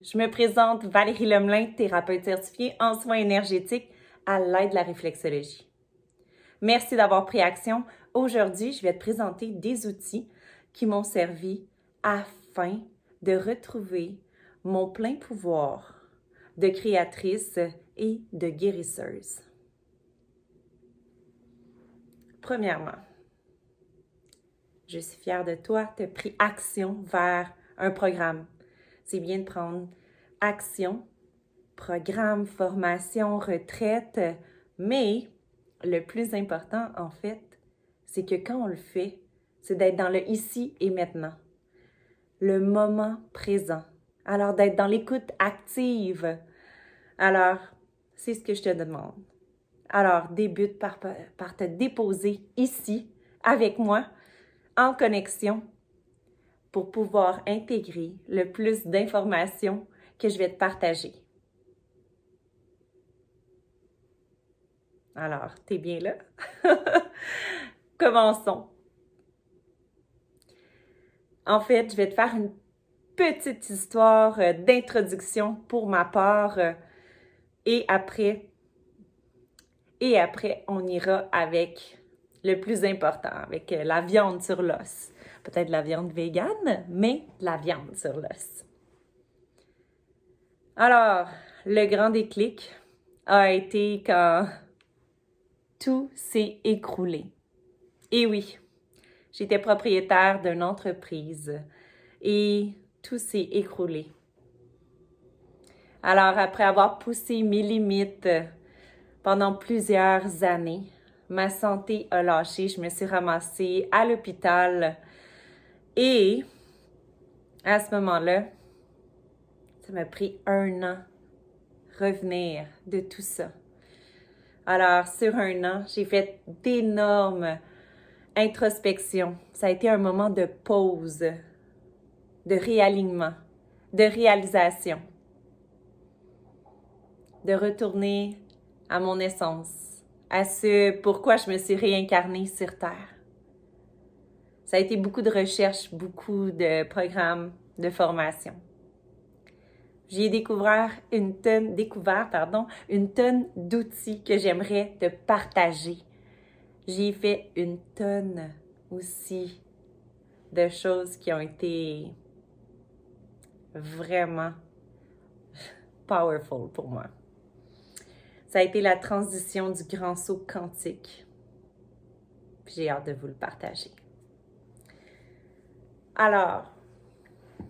Je me présente Valérie Lemelin, thérapeute certifiée en soins énergétiques à l'aide de la réflexologie. Merci d'avoir pris action. Aujourd'hui, je vais te présenter des outils qui m'ont servi afin de retrouver mon plein pouvoir de créatrice et de guérisseuse. Premièrement, je suis fière de toi, tu as pris action vers un programme c'est bien de prendre action, programme, formation, retraite, mais le plus important, en fait, c'est que quand on le fait, c'est d'être dans le ici et maintenant, le moment présent. Alors, d'être dans l'écoute active. Alors, c'est ce que je te demande. Alors, débute par, par te déposer ici, avec moi, en connexion pour pouvoir intégrer le plus d'informations que je vais te partager. Alors, t'es bien là? Commençons. En fait, je vais te faire une petite histoire euh, d'introduction pour ma part euh, et après, et après, on ira avec le plus important, avec euh, la viande sur l'os peut-être la viande végane, mais la viande sur l'os. Alors, le grand déclic a été quand tout s'est écroulé. Et oui, j'étais propriétaire d'une entreprise et tout s'est écroulé. Alors, après avoir poussé mes limites pendant plusieurs années, ma santé a lâché. Je me suis ramassée à l'hôpital et à ce moment-là, ça m'a pris un an revenir de tout ça. Alors, sur un an, j'ai fait d'énormes introspections. Ça a été un moment de pause, de réalignement, de réalisation, de retourner à mon essence, à ce pourquoi je me suis réincarnée sur Terre. Ça a été beaucoup de recherches, beaucoup de programmes de formation. J'ai découvert une tonne, découvert, pardon, une tonne d'outils que j'aimerais te partager. J'ai fait une tonne aussi de choses qui ont été vraiment powerful pour moi. Ça a été la transition du grand saut quantique. J'ai hâte de vous le partager. Alors, tu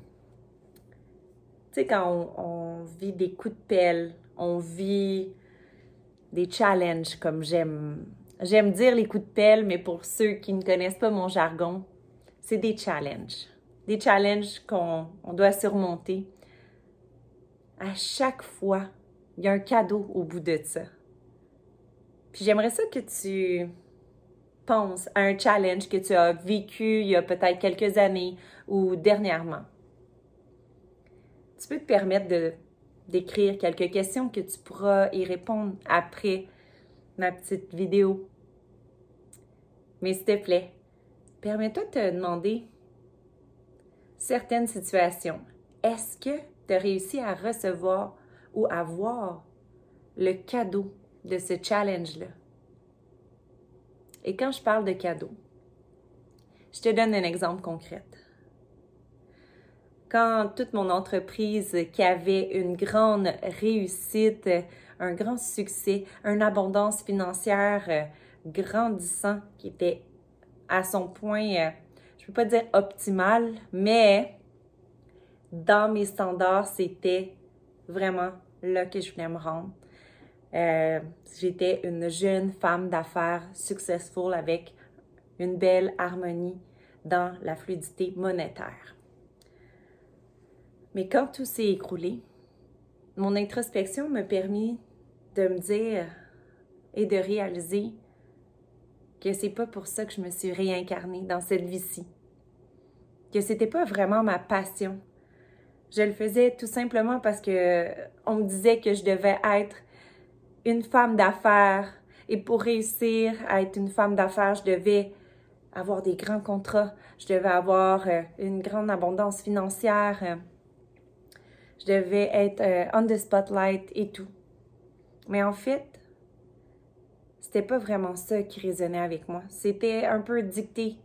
sais, quand on, vit des coups de pelle, on vit des challenges, comme j'aime. J'aime dire les coups de pelle, mais pour ceux qui ne connaissent pas mon jargon, c'est des challenges. Des challenges qu'on doit surmonter. À chaque fois, il y a un cadeau au bout de ça. Puis j'aimerais ça que tu pense à un challenge que tu as vécu il y a peut-être quelques années ou dernièrement. Tu peux te permettre de d'écrire quelques questions que tu pourras y répondre après ma petite vidéo. Mais s'il te plaît, permets-toi de te demander certaines situations. Est-ce que tu as réussi à recevoir ou à voir le cadeau de ce challenge-là? Et quand je parle de cadeaux, je te donne un exemple concret. Quand toute mon entreprise qui avait une grande réussite, un grand succès, une abondance financière euh, grandissant qui était à son point, euh, je ne peux pas dire optimal, mais dans mes standards, c'était vraiment là que je voulais me rendre. Euh, j'étais une jeune femme d'affaires successful avec une belle harmonie dans la fluidité monétaire. Mais quand tout s'est écroulé, mon introspection m'a permis de me dire et de réaliser que c'est pas pour ça que je me suis réincarnée dans cette vie-ci. Que c'était pas vraiment ma passion. Je le faisais tout simplement parce que on me disait que je devais être une femme d'affaires. Et pour réussir à être une femme d'affaires, je devais avoir des grands contrats, je devais avoir euh, une grande abondance financière. je devais être euh, on the spotlight et tout. Mais en fait, c'était pas vraiment ça qui résonnait avec moi. C'était un peu dicté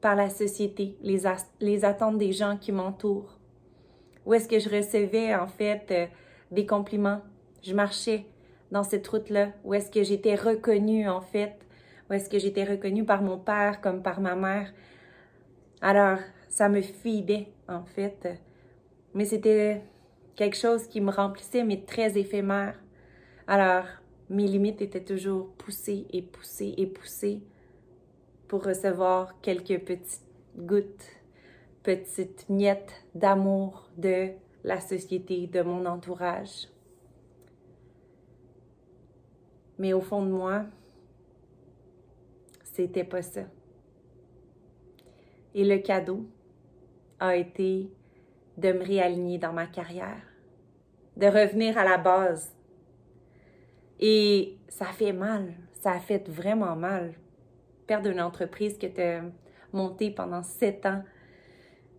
par la société, les, les attentes des gens qui m'entourent. Où est-ce que je recevais en fait euh, des compliments? Je marchais dans cette route-là. Où est-ce que j'étais reconnue en fait? Où est-ce que j'étais reconnue par mon père comme par ma mère? Alors, ça me fidait en fait. Mais c'était quelque chose qui me remplissait, mais très éphémère. Alors, mes limites étaient toujours poussées et poussées et poussées pour recevoir quelques petites gouttes, petites miettes d'amour de la société, de mon entourage. Mais au fond de moi, c'était pas ça. Et le cadeau a été de me réaligner dans ma carrière, de revenir à la base. Et ça fait mal, ça a fait vraiment mal. Perdre une entreprise que tu montée pendant sept ans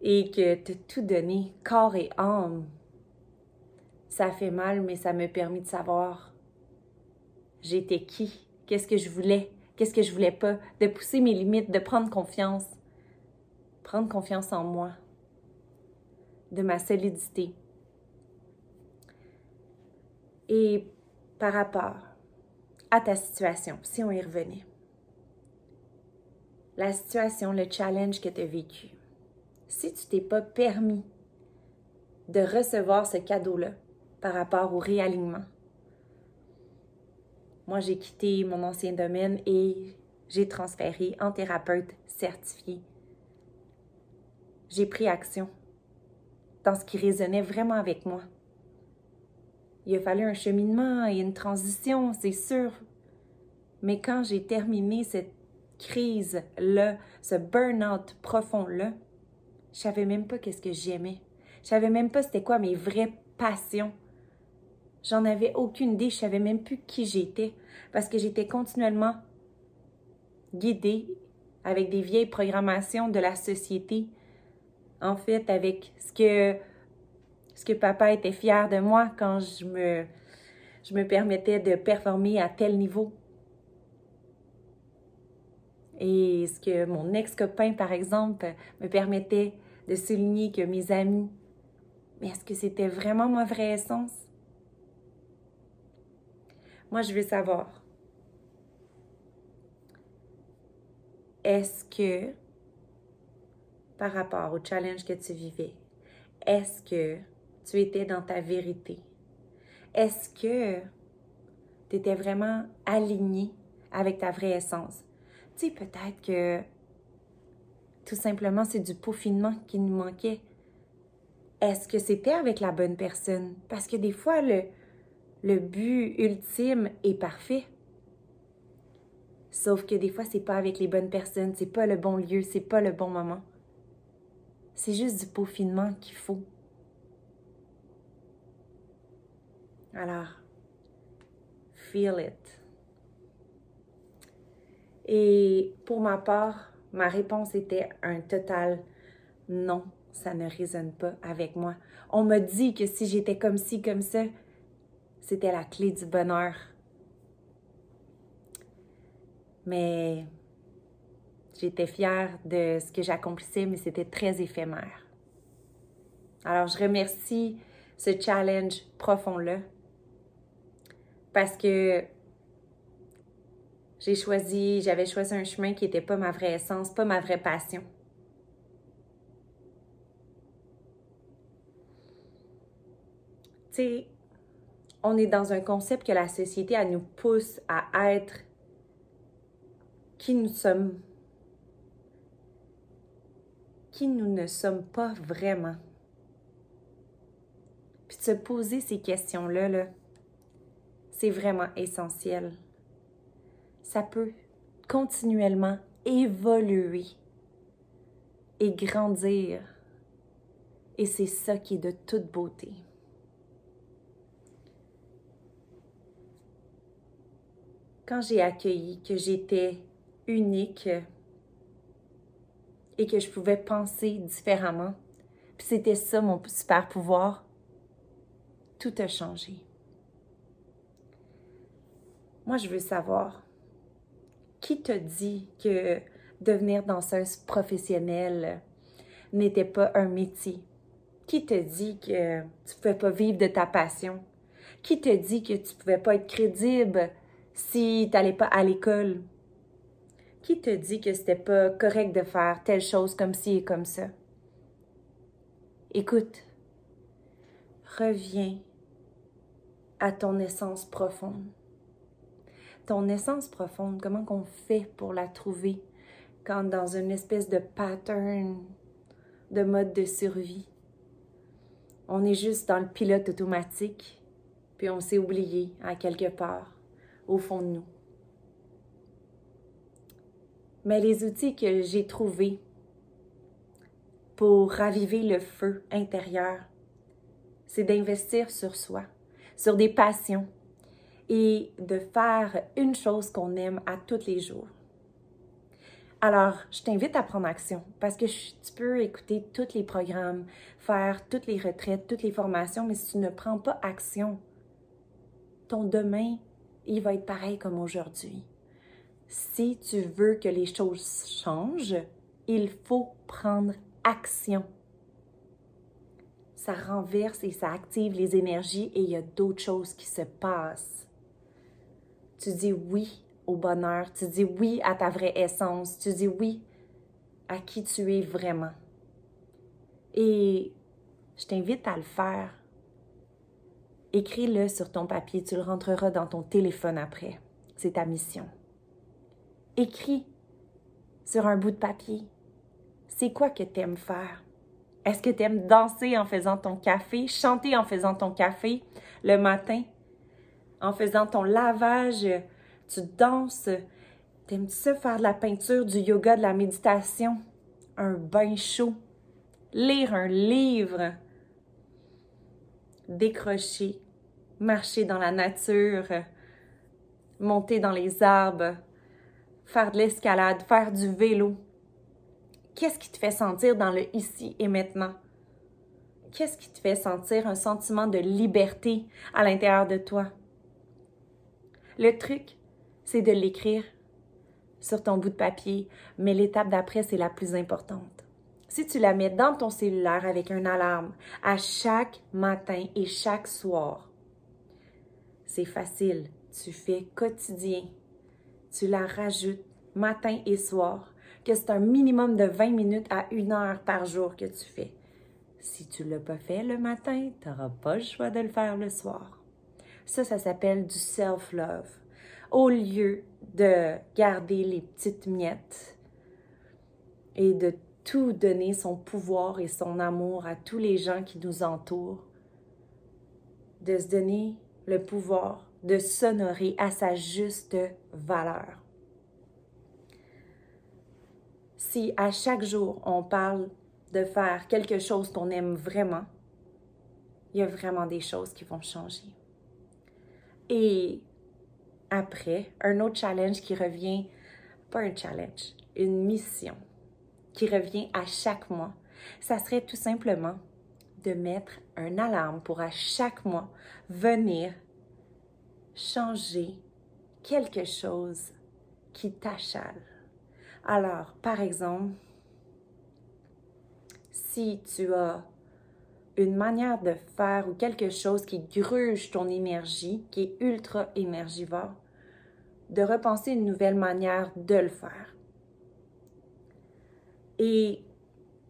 et que tu tout donné, corps et âme. Ça fait mal, mais ça m'a permis de savoir j'étais qui, qu'est-ce que je voulais, qu'est-ce que je voulais pas, de pousser mes limites, de prendre confiance. Prendre confiance en moi de ma solidité. Et par rapport à ta situation, si on y revenait, la situation, le challenge que tu as vécu, si tu t'es pas permis de recevoir ce cadeau-là par rapport au réalignement, moi j'ai quitté mon ancien domaine et j'ai transféré en thérapeute certifié. J'ai pris action dans ce qui résonnait vraiment avec moi. Il a fallu un cheminement et une transition, c'est sûr. Mais quand j'ai terminé cette crise-là, ce burn-out profond-là, je savais même pas qu'est-ce que j'aimais. Je savais même pas c'était quoi mes vraies passions. J'en avais aucune idée, je savais même plus qui j'étais parce que j'étais continuellement guidée avec des vieilles programmations de la société, en fait, avec ce que, ce que papa était fier de moi quand je me, je me permettais de performer à tel niveau. Et ce que mon ex-copain, par exemple, me permettait de souligner que mes amis, mais est-ce que c'était vraiment ma vraie essence? Moi, je veux savoir. Est-ce que par rapport au challenge que tu vivais? Est-ce que tu étais dans ta vérité? Est-ce que tu étais vraiment aligné avec ta vraie essence? Tu sais, peut-être que tout simplement c'est du peaufinement qui nous manquait. Est-ce que c'était avec la bonne personne? Parce que des fois, le, but ultime est parfait. Sauf que des fois, c'est pas avec les bonnes personnes, c'est pas le bon lieu, c'est pas le bon moment. C'est juste du peaufinement qu'il faut. Alors, feel it. Et pour ma part, ma réponse était un total non, ça ne résonne pas avec moi. On m'a dit que si j'étais comme ci, comme ça, c'était la clé du bonheur. Mais J'étais fière de ce que j'accomplissais, mais c'était très éphémère. Alors, je remercie ce challenge profond-là parce que j'ai choisi, j'avais choisi un chemin qui n'était pas ma vraie essence, pas ma vraie passion. Tu sais, on est dans un concept que la société, elle nous pousse à être qui nous sommes qui nous ne sommes pas vraiment. Puis de se poser ces questions-là, -là, c'est vraiment essentiel. Ça peut continuellement évoluer et grandir. Et c'est ça qui est de toute beauté. Quand j'ai accueilli que j'étais unique, et que je pouvais penser différemment. Puis c'était ça mon super pouvoir. tout a changé. Moi, je veux savoir, qui te dit que devenir danseuse professionnelle n'était pas un métier? Qui te dit que tu ne pouvais pas vivre de ta passion? Qui te dit que tu ne pouvais pas être crédible si tu n'allais pas à l'école? Qui te dit que c'était pas correct de faire telle chose comme ci et comme ça? Écoute, reviens à ton essence profonde. Ton essence profonde, comment qu'on fait pour la trouver quand dans une espèce de pattern de mode de survie? On est juste dans le pilote automatique, puis on s'est oublié à quelque part, au fond de nous. Mais les outils que j'ai trouvés pour raviver le feu intérieur, c'est d'investir sur soi, sur des passions et de faire une chose qu'on aime à tous les jours. Alors, je t'invite à prendre action parce que tu peux écouter tous les programmes, faire toutes les retraites, toutes les formations, mais si tu ne prends pas action, ton demain, il va être pareil comme aujourd'hui. Si tu veux que les choses changent, il faut prendre action. Ça renverse et ça active les énergies et il y a d'autres choses qui se passent. Tu dis oui au bonheur, tu dis oui à ta vraie essence, tu dis oui à qui tu es vraiment. Et je t'invite à le faire. Écris-le sur ton papier, tu le rentreras dans ton téléphone après. C'est ta mission. Écris sur un bout de papier. C'est quoi que tu aimes faire? Est-ce que tu aimes danser en faisant ton café, chanter en faisant ton café le matin, en faisant ton lavage, tu danses, t'aimes ça faire de la peinture, du yoga, de la méditation, un bain chaud, lire un livre, décrocher, marcher dans la nature, monter dans les arbres, faire de l'escalade, faire du vélo. Qu'est-ce qui te fait sentir dans le ici et maintenant? Qu'est-ce qui te fait sentir un sentiment de liberté à l'intérieur de toi? Le truc, c'est de l'écrire sur ton bout de papier, mais l'étape d'après, c'est la plus importante. Si tu la mets dans ton cellulaire avec un alarme à chaque matin et chaque soir, c'est facile. Tu fais quotidien tu la rajoutes matin et soir, que c'est un minimum de 20 minutes à une heure par jour que tu fais. Si tu ne l'as pas fait le matin, tu n'auras pas le choix de le faire le soir. Ça, ça s'appelle du self-love. Au lieu de garder les petites miettes et de tout donner son pouvoir et son amour à tous les gens qui nous entourent, de se donner le pouvoir de s'honorer à sa juste valeur. Si à chaque jour on parle de faire quelque chose qu'on aime vraiment, il y a vraiment des choses qui vont changer. Et après, un autre challenge qui revient, pas un challenge, une mission qui revient à chaque mois, ça serait tout simplement de mettre un alarme pour à chaque mois venir changer quelque chose qui t'achale. Alors, par exemple, si tu as une manière de faire ou quelque chose qui gruge ton énergie, qui est ultra énergivore, de repenser une nouvelle manière de le faire. Et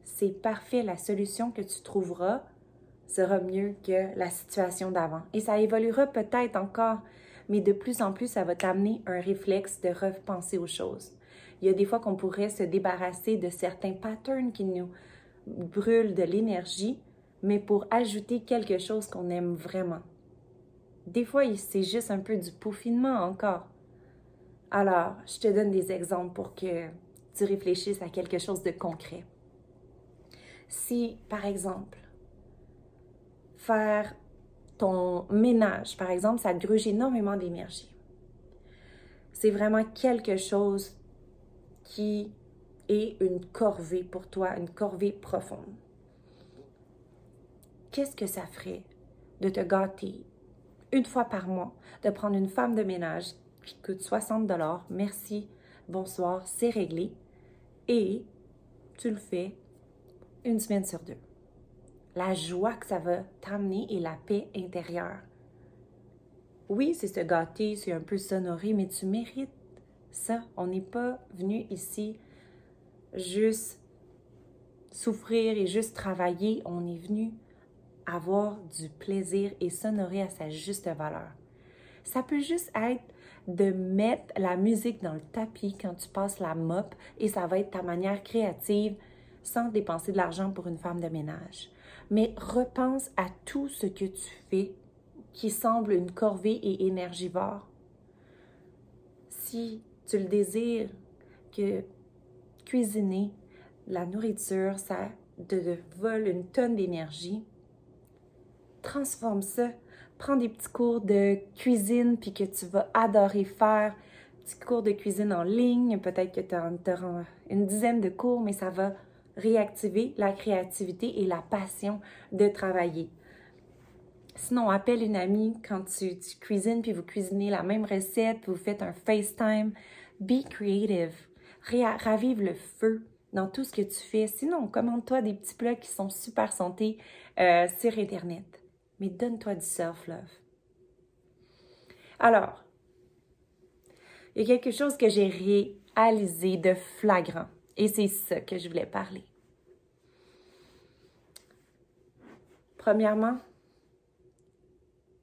c'est parfait, la solution que tu trouveras sera mieux que la situation d'avant. Et ça évoluera peut-être encore, mais de plus en plus, ça va t'amener un réflexe de repenser aux choses. Il y a des fois qu'on pourrait se débarrasser de certains patterns qui nous brûlent de l'énergie, mais pour ajouter quelque chose qu'on aime vraiment. Des fois, c'est juste un peu du peaufinement encore. Alors, je te donne des exemples pour que tu réfléchisses à quelque chose de concret. Si, par exemple, faire ton ménage, par exemple, ça gruge énormément d'énergie. C'est vraiment quelque chose qui est une corvée pour toi, une corvée profonde. Qu'est-ce que ça ferait de te gâter une fois par mois, de prendre une femme de ménage qui coûte 60 dollars. Merci, bonsoir, c'est réglé. Et tu le fais une semaine sur deux. La joie que ça va t'amener et la paix intérieure. Oui, c'est se gâter, c'est un peu sonoré, mais tu mérites ça. On n'est pas venu ici juste souffrir et juste travailler. On est venu avoir du plaisir et s'honorer à sa juste valeur. Ça peut juste être de mettre la musique dans le tapis quand tu passes la mop et ça va être ta manière créative sans dépenser de l'argent pour une femme de ménage. Mais repense à tout ce que tu fais qui semble une corvée et énergivore. Si tu le désires, que cuisiner la nourriture, ça te vole une tonne d'énergie, transforme ça. Prends des petits cours de cuisine puis que tu vas adorer faire. Petits cours de cuisine en ligne, peut-être que tu auras une dizaine de cours, mais ça va réactiver la créativité et la passion de travailler. Sinon, appelle une amie quand tu, cuisines puis vous cuisinez la même recette, vous faites un FaceTime. Be creative. ravive le feu dans tout ce que tu fais. Sinon, commande-toi des petits plats qui sont super santé euh, sur Internet mais donne-toi du self-love. Alors, il y a quelque chose que j'ai réalisé de flagrant et c'est ça que je voulais parler. Premièrement,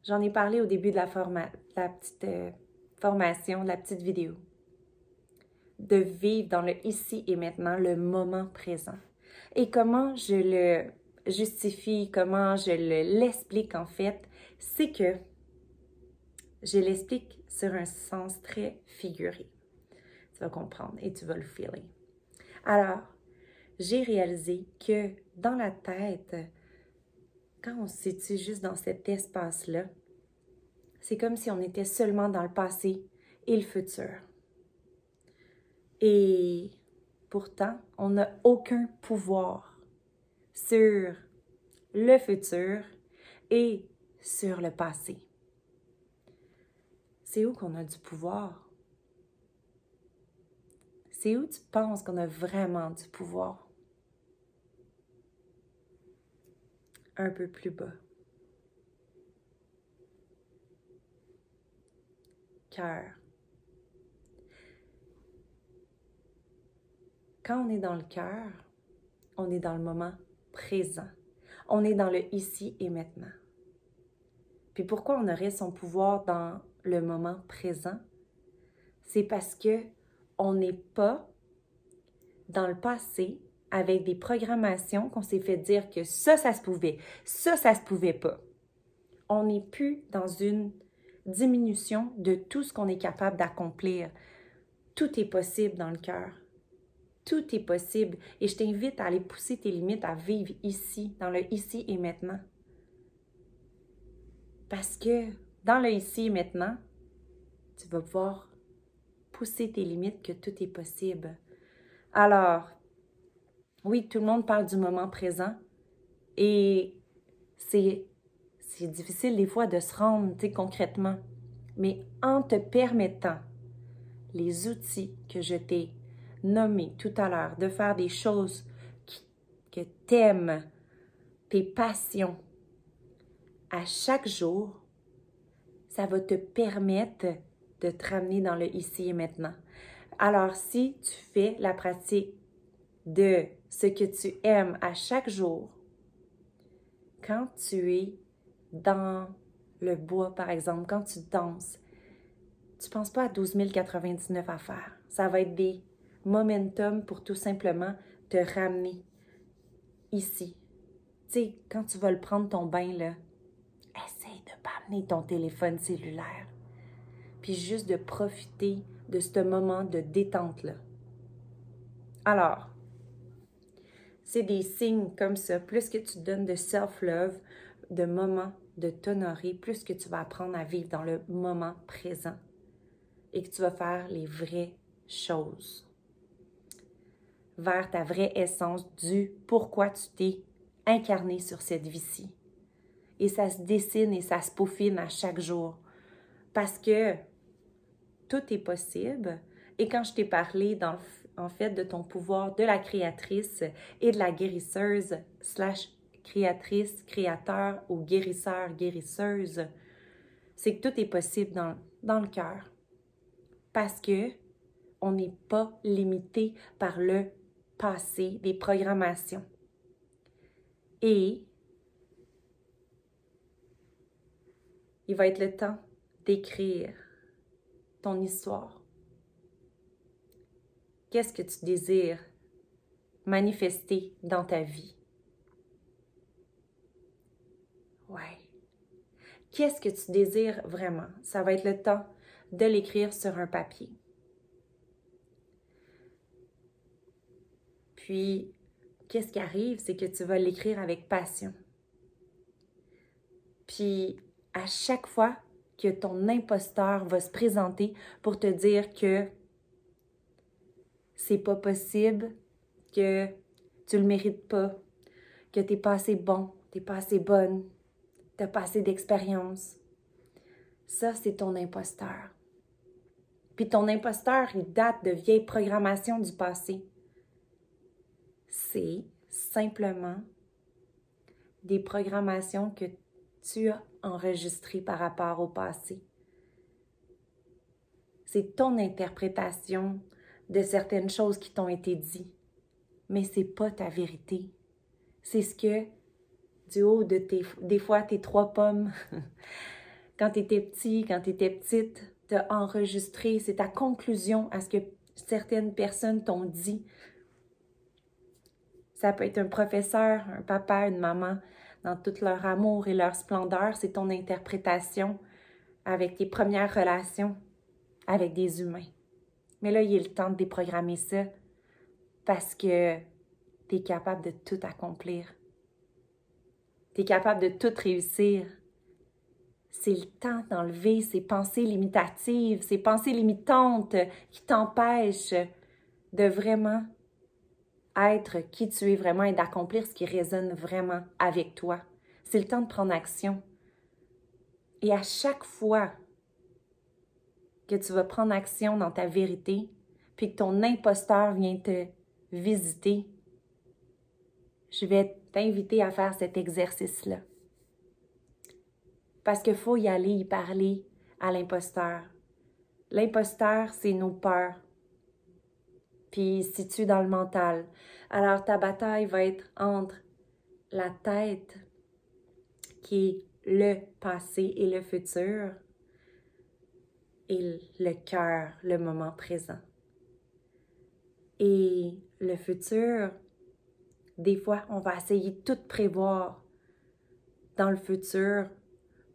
j'en ai parlé au début de la, petite euh, formation, de la petite vidéo. De vivre dans le ici et maintenant, le moment présent. Et comment je le justifie, comment je l'explique en fait, c'est que je l'explique sur un sens très figuré. Tu vas comprendre et tu vas le feeling. Alors, j'ai réalisé que dans la tête, quand on se situe juste dans cet espace-là, c'est comme si on était seulement dans le passé et le futur. Et pourtant, on n'a aucun pouvoir sur le futur et sur le passé. C'est où qu'on a du pouvoir? C'est où tu penses qu'on a vraiment du pouvoir? Un peu plus bas. Cœur. Quand on est dans le cœur, on est dans le moment présent. On est dans le ici et maintenant. Puis pourquoi on aurait son pouvoir dans le moment présent? C'est parce que on n'est pas dans le passé avec des programmations qu'on s'est fait dire que ça, ça se pouvait, ça, ça se pouvait pas. On n'est plus dans une diminution de tout ce qu'on est capable d'accomplir. Tout est possible dans le cœur. Tout est possible et je t'invite à aller pousser tes limites, à vivre ici, dans le ici et maintenant. Parce que dans le ici et maintenant, tu vas pouvoir pousser tes limites, que tout est possible. Alors, oui, tout le monde parle du moment présent et c'est, difficile des fois de se rendre concrètement, mais en te permettant les outils que je t'ai nommé tout à l'heure, de faire des choses qui, que t'aimes, tes passions, à chaque jour, ça va te permettre de te ramener dans le ici et maintenant. Alors, si tu fais la pratique de ce que tu aimes à chaque jour, quand tu es dans le bois, par exemple, quand tu danses, tu ne penses pas à 12 099 à faire. Ça va être des momentum pour tout simplement te ramener ici. Tu quand tu vas prendre ton bain, là, essaye de pas amener ton téléphone cellulaire. Puis juste de profiter de ce moment de détente-là. Alors, c'est des signes comme ça. Plus que tu donnes de self-love, de moments de t'honorer, plus que tu vas apprendre à vivre dans le moment présent et que tu vas faire les vraies choses vers ta vraie essence du pourquoi tu t'es incarné sur cette vie-ci. et ça se dessine et ça se peaufine à chaque jour. Parce que tout est possible. Et quand je t'ai parlé dans, en fait de ton pouvoir de la créatrice et de la guérisseuse slash créatrice, créateur ou guérisseur, guérisseuse, c'est que tout est possible dans, dans le cœur. Parce que on n'est pas limité par le passé, des programmations. Et il va être le temps d'écrire ton histoire. Qu'est-ce que tu désires manifester dans ta vie? Ouais. Qu'est-ce que tu désires vraiment? Ça va être le temps de l'écrire sur un papier. Puis, qu'est-ce qui arrive? C'est que tu vas l'écrire avec passion. Puis, à chaque fois que ton imposteur va se présenter pour te dire que c'est pas possible, que tu le mérites pas, que t'es pas assez bon, t'es pas assez bonne, t'as pas assez d'expérience. Ça, c'est ton imposteur. Puis ton imposteur, il date de vieilles programmations du passé. C'est simplement des programmations que tu as enregistrées par rapport au passé. C'est ton interprétation de certaines choses qui t'ont été dites, mais c'est pas ta vérité. C'est ce que du haut de tes des fois tes trois pommes quand tu étais petit, quand tu étais petite, t'as enregistré, c'est ta conclusion à ce que certaines personnes t'ont dit. Ça peut être un professeur, un papa, une maman, dans tout leur amour et leur splendeur, c'est ton interprétation avec tes premières relations avec des humains. Mais là, il est le temps de déprogrammer ça parce que tu es capable de tout accomplir. Tu es capable de tout réussir. C'est le temps d'enlever ces pensées limitatives, ces pensées limitantes qui t'empêchent de vraiment qui tu es vraiment et d'accomplir ce qui résonne vraiment avec toi. C'est le temps de prendre action. Et à chaque fois que tu vas prendre action dans ta vérité, puis que ton imposteur vient te visiter, je vais t'inviter à faire cet exercice-là. Parce qu'il faut y aller y parler à l'imposteur. L'imposteur, c'est nos peurs, puis situe dans le mental. Alors ta bataille va être entre la tête, qui est le passé et le futur, et le cœur, le moment présent. Et le futur, des fois, on va essayer de tout prévoir dans le futur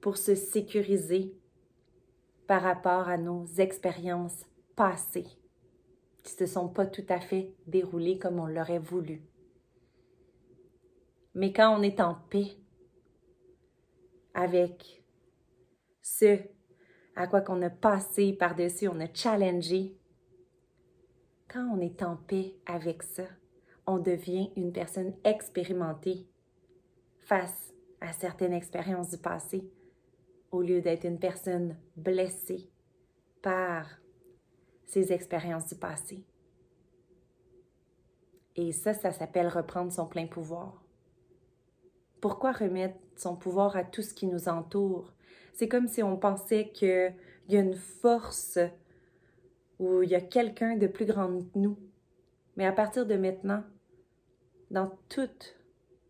pour se sécuriser par rapport à nos expériences passées qui ne se sont pas tout à fait déroulées comme on l'aurait voulu. Mais quand on est en paix avec ce à quoi qu'on a passé par-dessus, on a challengé, quand on est en paix avec ça, on devient une personne expérimentée face à certaines expériences du passé, au lieu d'être une personne blessée par ses expériences du passé. Et ça, ça s'appelle reprendre son plein pouvoir. Pourquoi remettre son pouvoir à tout ce qui nous entoure? C'est comme si on pensait qu'il y a une force ou il y a quelqu'un de plus grand que nous. Mais à partir de maintenant, dans toute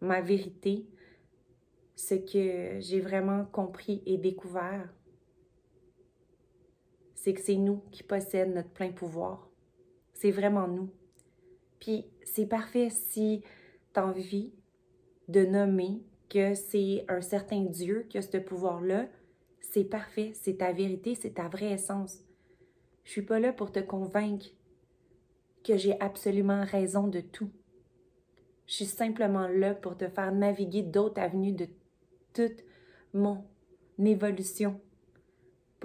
ma vérité, ce que j'ai vraiment compris et découvert, c'est que c'est nous qui possédons notre plein pouvoir. C'est vraiment nous. Puis c'est parfait si tu as envie de nommer que c'est un certain Dieu qui a ce pouvoir-là. C'est parfait, c'est ta vérité, c'est ta vraie essence. Je suis pas là pour te convaincre que j'ai absolument raison de tout. Je suis simplement là pour te faire naviguer d'autres avenues de toute mon évolution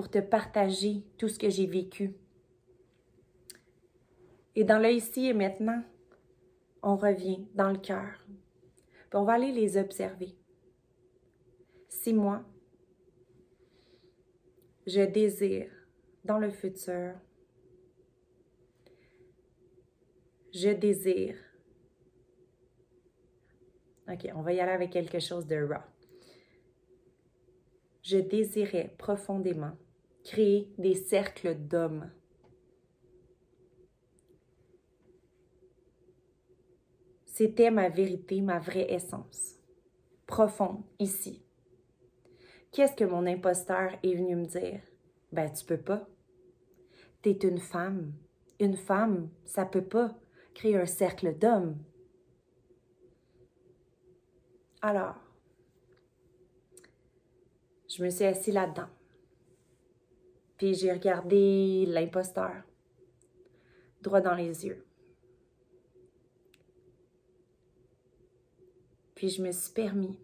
pour te partager tout ce que j'ai vécu. Et dans le ici et maintenant, on revient dans le cœur. on va aller les observer. six mois, je désire dans le futur, je désire. Ok, on va y aller avec quelque chose de raw. Je désirais profondément créer des cercles d'hommes. C'était ma vérité, ma vraie essence, profonde, ici. Qu'est-ce que mon imposteur est venu me dire? Ben, tu peux pas. T'es une femme. Une femme, ça peut pas créer un cercle d'hommes. Alors, je me suis assis là-dedans. Puis j'ai regardé l'imposteur droit dans les yeux. Puis je me suis permis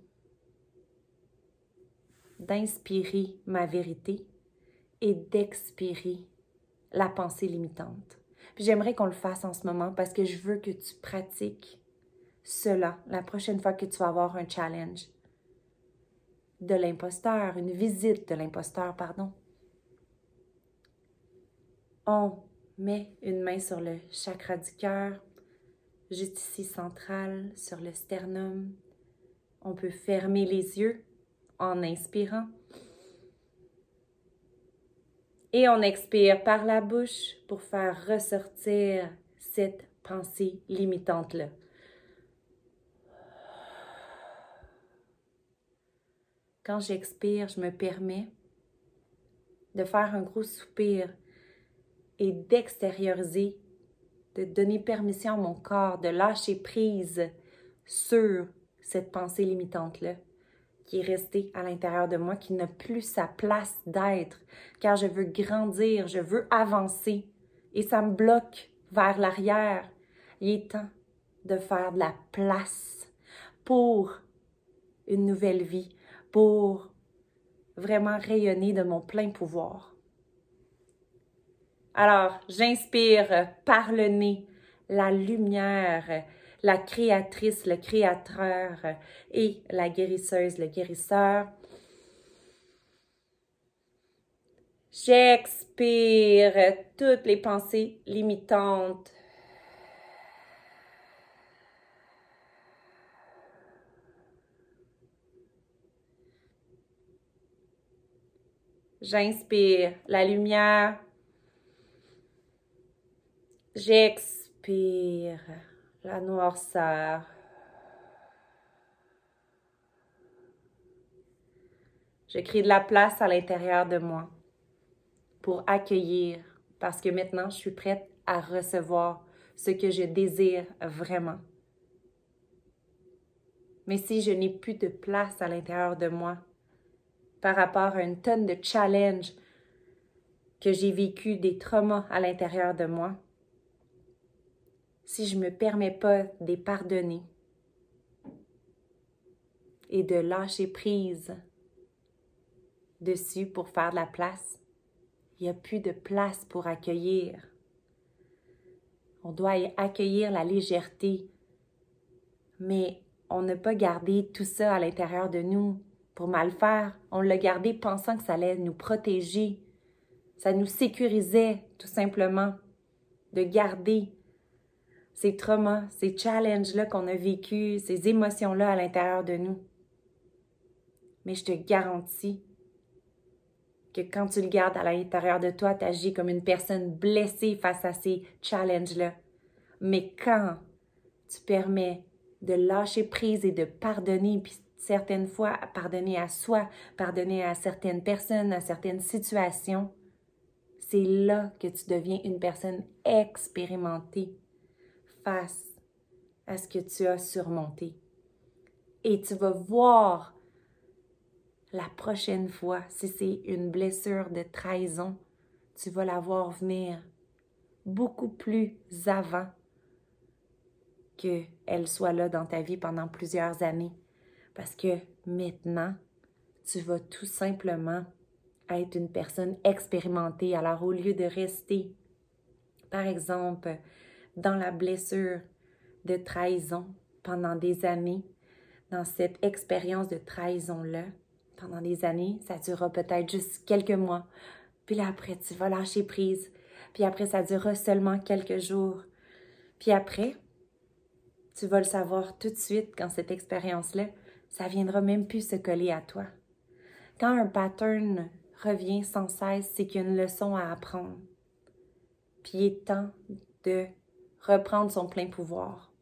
d'inspirer ma vérité et d'expirer la pensée limitante. Puis j'aimerais qu'on le fasse en ce moment parce que je veux que tu pratiques cela la prochaine fois que tu vas avoir un challenge de l'imposteur, une visite de l'imposteur, pardon. On met une main sur le chakra du cœur, juste ici central, sur le sternum. On peut fermer les yeux en inspirant. Et on expire par la bouche pour faire ressortir cette pensée limitante-là. Quand j'expire, je me permets de faire un gros soupir et d'extérioriser, de donner permission à mon corps de lâcher prise sur cette pensée limitante-là qui est restée à l'intérieur de moi, qui n'a plus sa place d'être, car je veux grandir, je veux avancer et ça me bloque vers l'arrière. Il est temps de faire de la place pour une nouvelle vie, pour vraiment rayonner de mon plein pouvoir. Alors, j'inspire par le nez la lumière, la créatrice, le créateur et la guérisseuse, le guérisseur. J'expire toutes les pensées limitantes, J'inspire la lumière. J'expire la noirceur. Je crée de la place à l'intérieur de moi pour accueillir parce que maintenant je suis prête à recevoir ce que je désire vraiment. Mais si je n'ai plus de place à l'intérieur de moi, par rapport à une tonne de challenges que j'ai vécu, des traumas à l'intérieur de moi, si je ne me permets pas de pardonner et de lâcher prise dessus pour faire de la place, il n'y a plus de place pour accueillir. On doit accueillir la légèreté, mais on n'a pas gardé tout ça à l'intérieur de nous pour mal faire. On l'a gardé pensant que ça allait nous protéger. Ça nous sécurisait tout simplement de garder ces traumas, ces challenges-là qu'on a vécus, ces émotions-là à l'intérieur de nous. Mais je te garantis que quand tu le gardes à l'intérieur de toi, tu agis comme une personne blessée face à ces challenges-là. Mais quand tu permets de lâcher prise et de pardonner, puis certaines fois pardonner à soi, pardonner à certaines personnes, à certaines situations, c'est là que tu deviens une personne expérimentée face à ce que tu as surmonté. Et tu vas voir la prochaine fois, si c'est une blessure de trahison, tu vas la voir venir beaucoup plus avant qu'elle soit là dans ta vie pendant plusieurs années. Parce que maintenant, tu vas tout simplement être une personne expérimentée. Alors au lieu de rester, par exemple, dans la blessure de trahison pendant des années, dans cette expérience de trahison-là, pendant des années, ça durera peut-être juste quelques mois. Puis là, après, tu vas lâcher prise. Puis après, ça durera seulement quelques jours. Puis après, tu vas le savoir tout de suite quand cette expérience-là, ça viendra même plus se coller à toi. Quand un pattern revient sans cesse, c'est qu'il y a une leçon à apprendre. Puis il est temps de reprendre son plein pouvoir,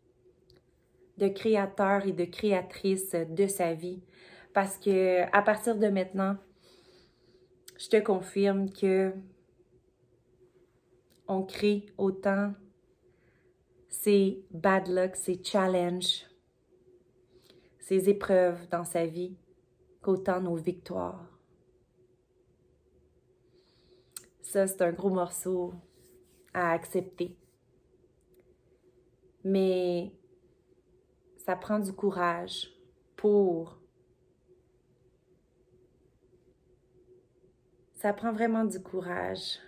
de créateur et de créatrice de sa vie. Parce que à partir de maintenant, je te confirme que on crée autant ces bad luck, ces challenges, ces épreuves dans sa vie qu'autant nos victoires. Ça, c'est un gros morceau à accepter. Mais ça prend du courage pour... Ça prend vraiment du courage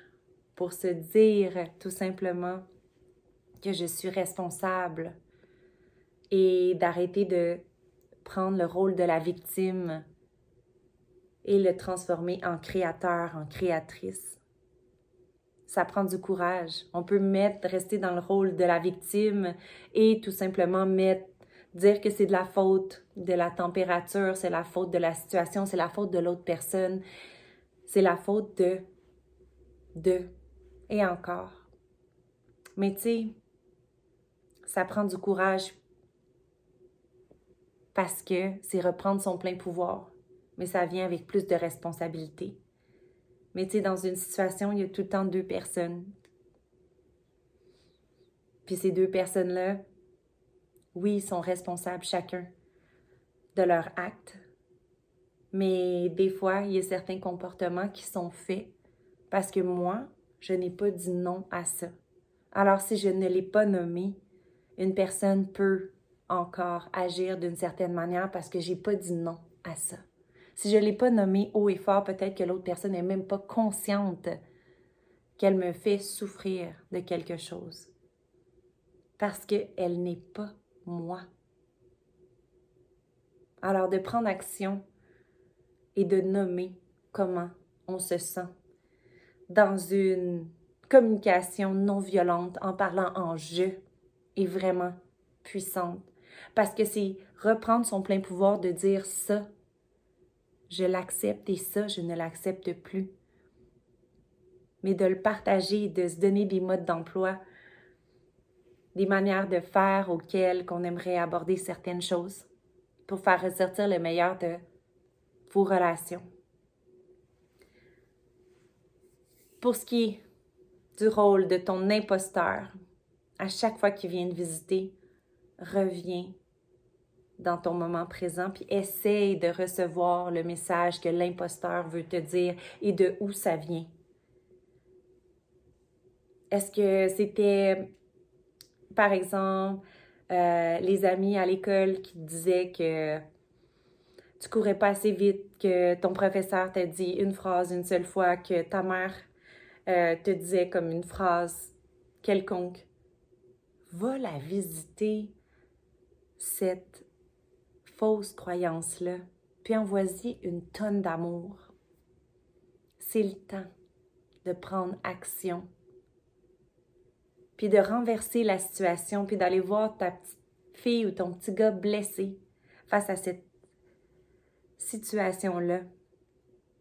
pour se dire tout simplement que je suis responsable et d'arrêter de prendre le rôle de la victime et le transformer en créateur, en créatrice. Ça prend du courage. On peut mettre, rester dans le rôle de la victime et tout simplement mettre, dire que c'est de la faute de la température, c'est la faute de la situation, c'est la faute de l'autre personne, c'est la faute de, de, et encore. Mais tu sais, ça prend du courage parce que c'est reprendre son plein pouvoir, mais ça vient avec plus de responsabilité. Mais tu sais, dans une situation, il y a tout le temps deux personnes. Puis ces deux personnes-là, oui, sont responsables chacun de leur acte, mais des fois, il y a certains comportements qui sont faits parce que moi, je n'ai pas dit non à ça. Alors si je ne l'ai pas nommé, une personne peut encore agir d'une certaine manière parce que j'ai pas dit non à ça. Si je l'ai pas nommé haut et fort, peut-être que l'autre personne n'est même pas consciente qu'elle me fait souffrir de quelque chose. Parce qu'elle n'est pas moi. Alors de prendre action et de nommer comment on se sent dans une communication non violente en parlant en je est vraiment puissante. Parce que c'est reprendre son plein pouvoir de dire ça, je l'accepte et ça, je ne l'accepte plus. Mais de le partager, de se donner des modes d'emploi, des manières de faire auxquelles qu'on aimerait aborder certaines choses pour faire ressortir le meilleur de vos relations. Pour ce qui est du rôle de ton imposteur, à chaque fois qu'il vient te visiter, reviens dans ton moment présent, puis essaye de recevoir le message que l'imposteur veut te dire et de où ça vient. Est-ce que c'était, par exemple, euh, les amis à l'école qui disaient que tu courais pas assez vite, que ton professeur t'a dit une phrase une seule fois, que ta mère euh, te disait comme une phrase quelconque, va la visiter, cette fausse croyance-là, puis envoie-y une tonne d'amour. C'est le temps de prendre action, puis de renverser la situation, puis d'aller voir ta petite fille ou ton petit gars blessé face à cette situation-là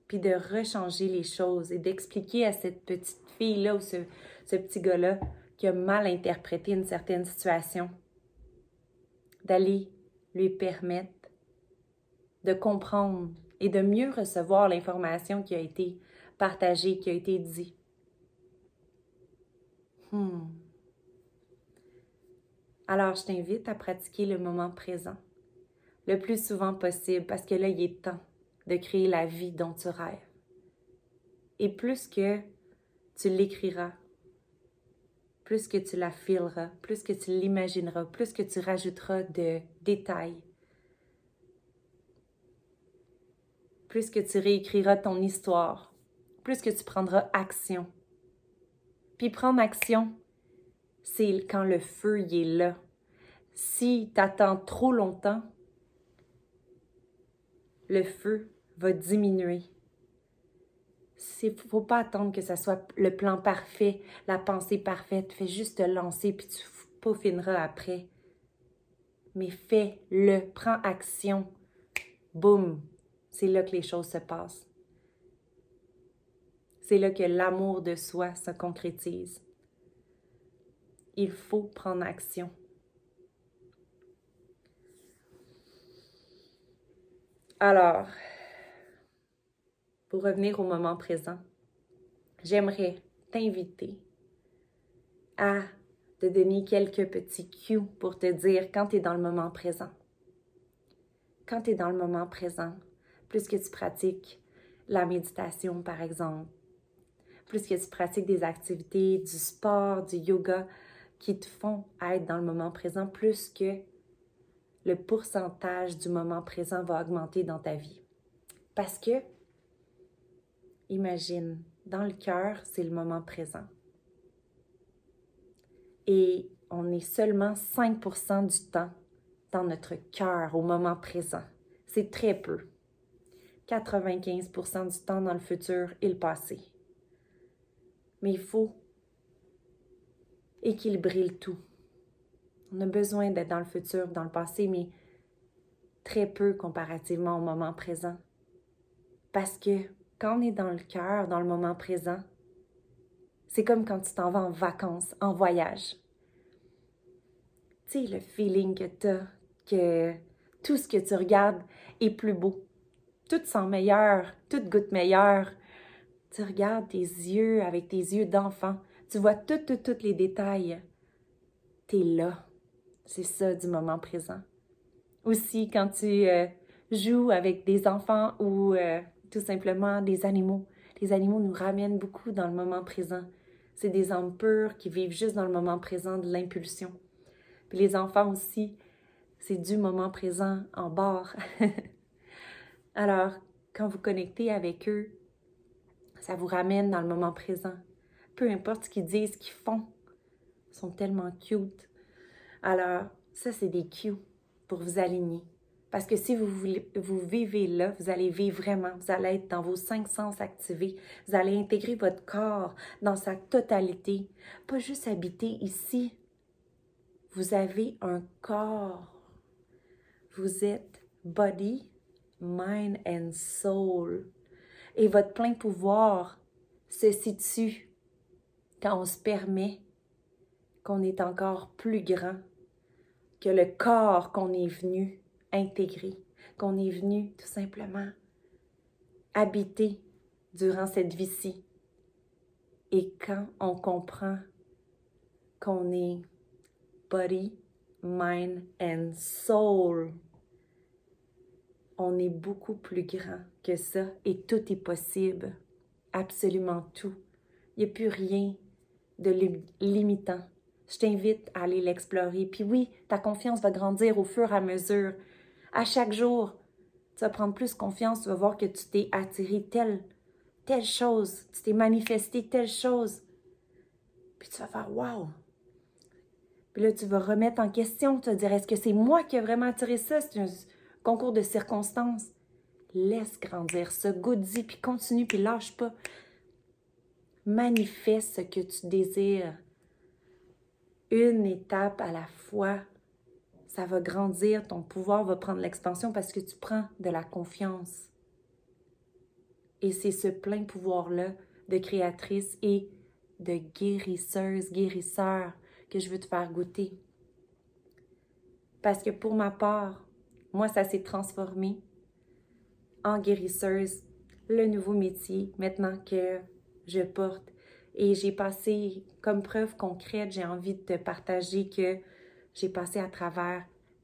puis de rechanger les choses et d'expliquer à cette petite fille-là ou ce, ce petit gars-là qui a mal interprété une certaine situation, d'aller lui permettre de comprendre et de mieux recevoir l'information qui a été partagée, qui a été dit. Hmm. Alors, je t'invite à pratiquer le moment présent le plus souvent possible parce que là, il est temps de créer la vie dont tu rêves. Et plus que tu l'écriras, plus que tu la fileras, plus que tu l'imagineras, plus que tu rajouteras de détails, plus que tu réécriras ton histoire, plus que tu prendras action. Puis prendre action, c'est quand le feu y est là. Si tu attends trop longtemps, le feu va diminuer. Il ne faut pas attendre que ce soit le plan parfait, la pensée parfaite. Fais juste te lancer, puis tu peaufineras après. Mais fais-le, prends action. Boum, c'est là que les choses se passent. C'est là que l'amour de soi se concrétise. Il faut prendre action. Alors, revenir au moment présent, j'aimerais t'inviter à te donner quelques petits cues pour te dire quand tu es dans le moment présent. Quand tu es dans le moment présent, plus que tu pratiques la méditation, par exemple, plus que tu pratiques des activités, du sport, du yoga qui te font être dans le moment présent, plus que le pourcentage du moment présent va augmenter dans ta vie. Parce que Imagine, dans le cœur, c'est le moment présent. Et on est seulement 5% du temps dans notre cœur au moment présent. C'est très peu. 95% du temps dans le futur et le passé. Mais il faut équilibrer le tout. On a besoin d'être dans le futur, dans le passé, mais très peu comparativement au moment présent. Parce que quand on est dans le cœur, dans le moment présent, c'est comme quand tu t'en vas en vacances, en voyage. Tu sais, le feeling que tu as, que tout ce que tu regardes est plus beau. Tout sent meilleur, tout goûte meilleur. Tu regardes tes yeux avec tes yeux d'enfant. Tu vois tous, tous, tous les détails. Tu es là. C'est ça du moment présent. Aussi, quand tu euh, joues avec des enfants ou euh, tout simplement des animaux. Les animaux nous ramènent beaucoup dans le moment présent. C'est des âmes pures qui vivent juste dans le moment présent de l'impulsion. Puis les enfants aussi, c'est du moment présent en bord. Alors, quand vous connectez avec eux, ça vous ramène dans le moment présent. Peu importe ce qu'ils disent, ce qu'ils font, ils sont tellement cute. Alors, ça, c'est des cues pour vous aligner. Parce que si vous, vous vivez là, vous allez vivre vraiment, vous allez être dans vos cinq sens activés, vous allez intégrer votre corps dans sa totalité, pas juste habiter ici. Vous avez un corps. Vous êtes body, mind and soul. Et votre plein pouvoir se situe quand on se permet qu'on est encore plus grand que le corps qu'on est venu intégré, qu'on est venu tout simplement habiter durant cette vie-ci. Et quand on comprend qu'on est body, mind and soul, on est beaucoup plus grand que ça et tout est possible. Absolument tout. Il n'y a plus rien de limitant. Je t'invite à aller l'explorer. Puis oui, ta confiance va grandir au fur et à mesure à chaque jour, tu vas prendre plus confiance, tu vas voir que tu t'es attiré telle, telle chose, tu t'es manifesté telle chose. Puis tu vas faire Wow! Puis là, tu vas remettre en question, tu vas dire Est-ce que c'est moi qui ai vraiment attiré ça? C'est un concours de circonstances. Laisse grandir ça, goûte-y, puis continue, puis lâche pas. Manifeste ce que tu désires. Une étape à la fois ça va grandir, ton pouvoir va prendre l'expansion parce que tu prends de la confiance. Et c'est ce plein pouvoir-là de créatrice et de guérisseuse, guérisseur que je veux te faire goûter. Parce que pour ma part, moi, ça s'est transformé en guérisseuse, le nouveau métier maintenant que je porte. Et j'ai passé comme preuve concrète, j'ai envie de te partager que j'ai passé à travers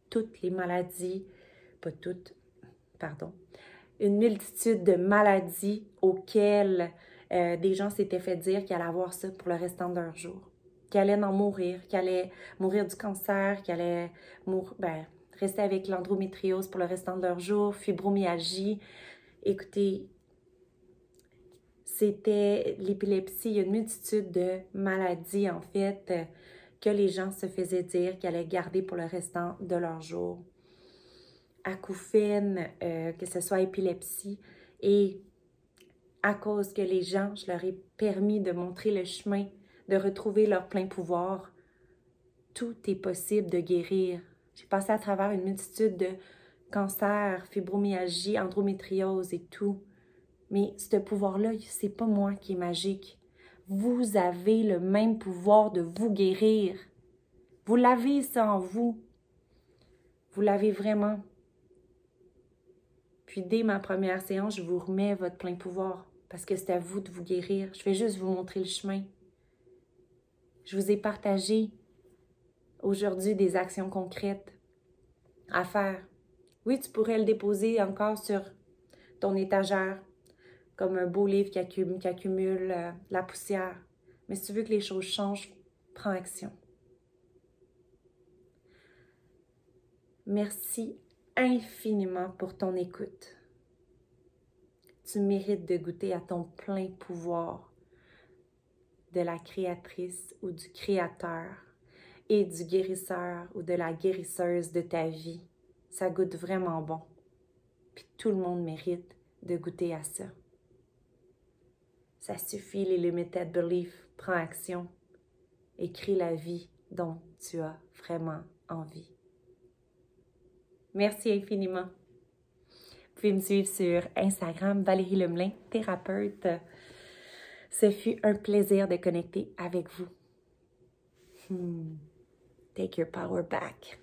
toutes les maladies, pas toutes, pardon, une multitude de maladies auxquelles euh, des gens s'étaient fait dire qu'ils allaient avoir ça pour le restant de leur jour, qu'ils allaient en mourir, qu'ils allaient mourir du cancer, qu'ils allaient ben, rester avec l'endométriose pour le restant de leur jour, fibromyalgie. Écoutez, c'était l'épilepsie, il y a une multitude de maladies en fait que les gens se faisaient dire qu'ils allaient garder pour le restant de leur jour. Acouphènes, euh, que ce soit épilepsie, Et à cause que les gens, je leur ai permis de montrer le chemin, de retrouver leur plein pouvoir, tout est possible de guérir. J'ai passé à travers une multitude de cancers, fibromyalgie, endométriose et tout. Mais ce pouvoir-là, c'est pas moi qui est magique. Vous avez le même pouvoir de vous guérir. Vous l'avez ça en vous. Vous l'avez vraiment. Puis dès ma première séance, je vous remets votre plein pouvoir parce que c'est à vous de vous guérir. Je vais juste vous montrer le chemin. Je vous ai partagé aujourd'hui des actions concrètes à faire. Oui, tu pourrais le déposer encore sur ton étagère comme un beau livre qui accumule, euh, la poussière. Mais si tu veux que les choses changent, prends action. Merci infiniment pour ton écoute. Tu mérites de goûter à ton plein pouvoir de la créatrice ou du créateur et du guérisseur ou de la guérisseuse de ta vie. Ça goûte vraiment bon. Puis tout le monde mérite de goûter à ça. Ça suffit, les limited beliefs. Prends action. Écris la vie dont tu as vraiment envie. Merci infiniment. Vous pouvez me suivre sur Instagram, Valérie Lemelin, thérapeute. Ce fut un plaisir de connecter avec vous. Hmm. Take your power back.